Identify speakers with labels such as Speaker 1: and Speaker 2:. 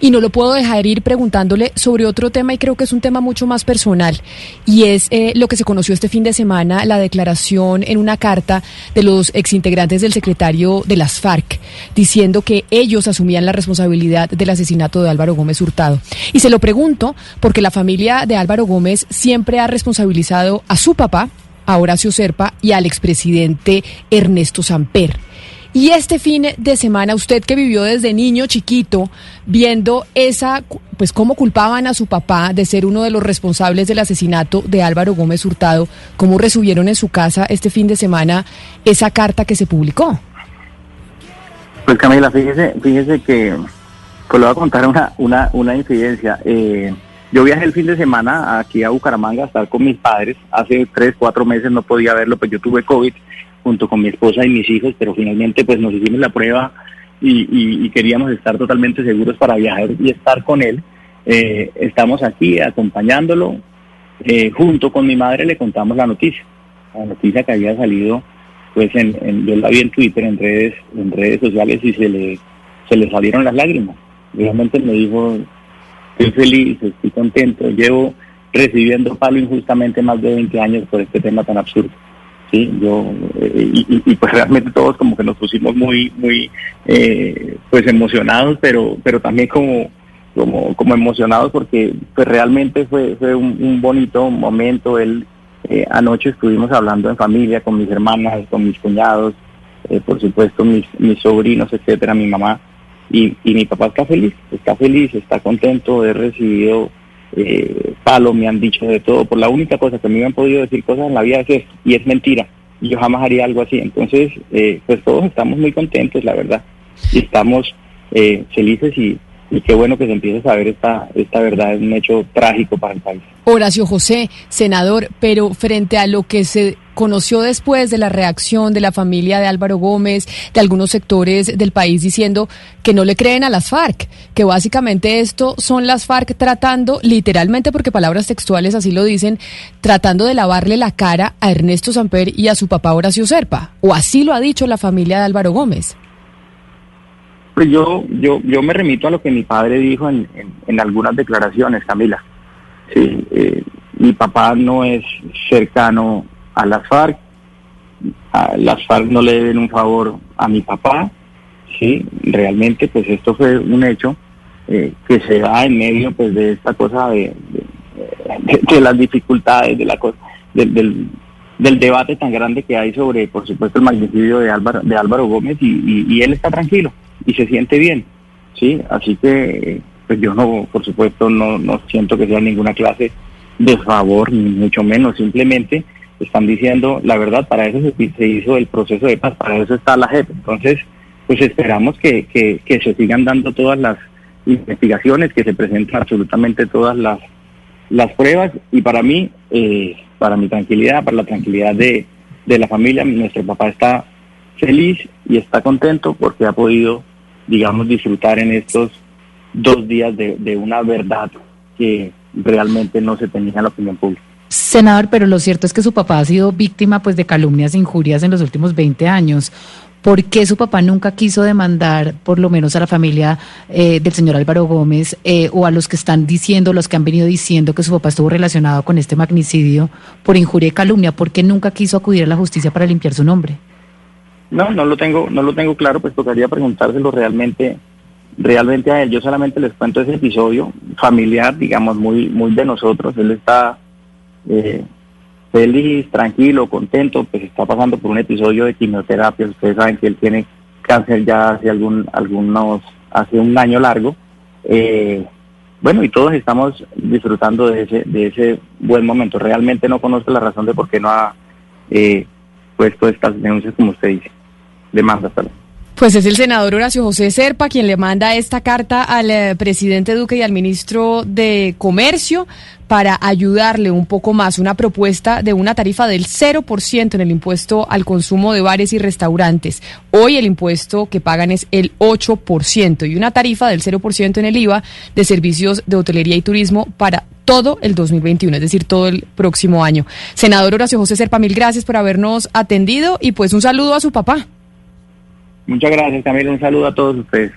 Speaker 1: Y no lo puedo dejar ir preguntándole sobre otro tema y creo que es un tema mucho más personal y es eh, lo que se conoció este fin de semana, la declaración en una carta de los exintegrantes del secretario de las FARC diciendo que ellos asumían la responsabilidad del asesinato de Álvaro Gómez Hurtado. Y se lo pregunto porque la familia de Álvaro Gómez siempre ha responsabilizado a su papá, a Horacio Serpa y al expresidente Ernesto Samper. Y este fin de semana, usted que vivió desde niño chiquito, viendo esa, pues cómo culpaban a su papá de ser uno de los responsables del asesinato de Álvaro Gómez Hurtado, cómo resubieron en su casa este fin de semana esa carta que se publicó.
Speaker 2: Pues Camila, fíjese, fíjese que, pues le voy a contar una, una, una incidencia. Eh, yo viajé el fin de semana aquí a Bucaramanga a estar con mis padres. Hace tres, cuatro meses no podía verlo, pues yo tuve COVID junto con mi esposa y mis hijos, pero finalmente pues nos hicimos la prueba y, queríamos estar totalmente seguros para viajar y estar con él. Eh, estamos aquí acompañándolo. Eh, junto con mi madre le contamos la noticia, la noticia que había salido, pues en, yo la vi en Twitter, en redes, en redes sociales y se le, se le salieron las lágrimas. Realmente me dijo, estoy feliz, estoy contento, llevo recibiendo palo injustamente más de 20 años por este tema tan absurdo sí yo eh, y, pues realmente todos como que nos pusimos muy muy eh, pues emocionados pero pero también como como como emocionados porque pues realmente fue fue un, bonito momento. Él eh, anoche estuvimos hablando en familia con mis hermanas con mis cuñados por supuesto mis mis sobrinos etcétera mi mamá. Y, y mi papá está feliz está feliz está contento de haber recibido eh, palo, me han dicho de todo. Por la única cosa que me han podido decir cosas en la vida es esto, y es mentira. Yo jamás haría algo así. Entonces, eh, pues todos estamos muy contentos, la verdad. Y estamos eh, felices y, y qué bueno que se empiece a saber esta, esta verdad, es un hecho trágico para el país.
Speaker 1: Horacio José, senador, pero frente a lo que se conoció después de la reacción de la familia de Álvaro Gómez, de algunos sectores del país diciendo que no le creen a las FARC, que básicamente esto son las FARC tratando, literalmente porque palabras textuales así lo dicen, tratando de lavarle la cara a Ernesto Samper y a su papá Horacio Serpa, o así lo ha dicho la familia de Álvaro Gómez.
Speaker 2: Pues yo, yo, yo me remito a lo que mi padre dijo en, en, algunas declaraciones, Camila. Sí, eh, mi papá no es cercano a las FARC, a las FARC no le deben un favor a mi papá, sí, realmente pues esto fue un hecho eh, que se da en medio pues de esta cosa de, de, las dificultades, de la cosa, del, del debate tan grande que hay sobre, por supuesto, el magnicidio de Álvaro, de Álvaro Gómez y, y él está tranquilo y se siente bien, ¿sí? Así que, pues yo no, por supuesto, no, no siento que sea ninguna clase de favor, ni mucho menos, simplemente están diciendo la verdad, para eso se, hizo el proceso de paz, para eso está la JEP. Entonces, pues esperamos que, que, que se sigan dando todas las investigaciones, que se presenten absolutamente todas las, las pruebas y para mí, eh, para mi tranquilidad, para la tranquilidad de, de la familia, nuestro papá está feliz y está contento porque ha podido, digamos, disfrutar en estos dos días de, de una verdad que realmente no se tenía en la opinión pública.
Speaker 3: Senador, pero lo cierto es que su papá ha sido víctima pues de calumnias e injurias en los últimos 20 años. ¿Por qué su papá nunca quiso demandar, por lo menos a la familia eh, del señor Álvaro Gómez eh, o a los que están diciendo, los que han venido diciendo que su papá estuvo relacionado con este magnicidio por injuria y calumnia? ¿Por qué nunca quiso acudir a la justicia para limpiar su nombre?
Speaker 2: No, no lo tengo, no lo tengo claro, pues tocaría preguntárselo realmente, realmente a él. Yo solamente les cuento ese episodio familiar, digamos, muy, muy de nosotros. Él está eh, feliz, tranquilo, contento, pues está pasando por un episodio de quimioterapia. Ustedes saben que él tiene cáncer ya hace algún, algunos, hace un año largo. Eh, bueno, y todos estamos disfrutando de ese, de ese buen momento. Realmente no conozco la razón de por qué no ha eh, puesto estas denuncias como usted dice demanda.
Speaker 1: Pues es el senador Horacio José Serpa quien le manda esta carta al eh, presidente Duque y al ministro de Comercio para ayudarle un poco más, una propuesta de una tarifa del 0% en el impuesto al consumo de bares y restaurantes. Hoy el impuesto que pagan es el 8% y una tarifa del 0% en el IVA de servicios de hotelería y turismo para todo el 2021, es decir, todo el próximo año. Senador Horacio José Serpa, mil gracias por habernos atendido y pues un saludo a su papá.
Speaker 2: Muchas gracias, Camila. Un saludo a todos ustedes.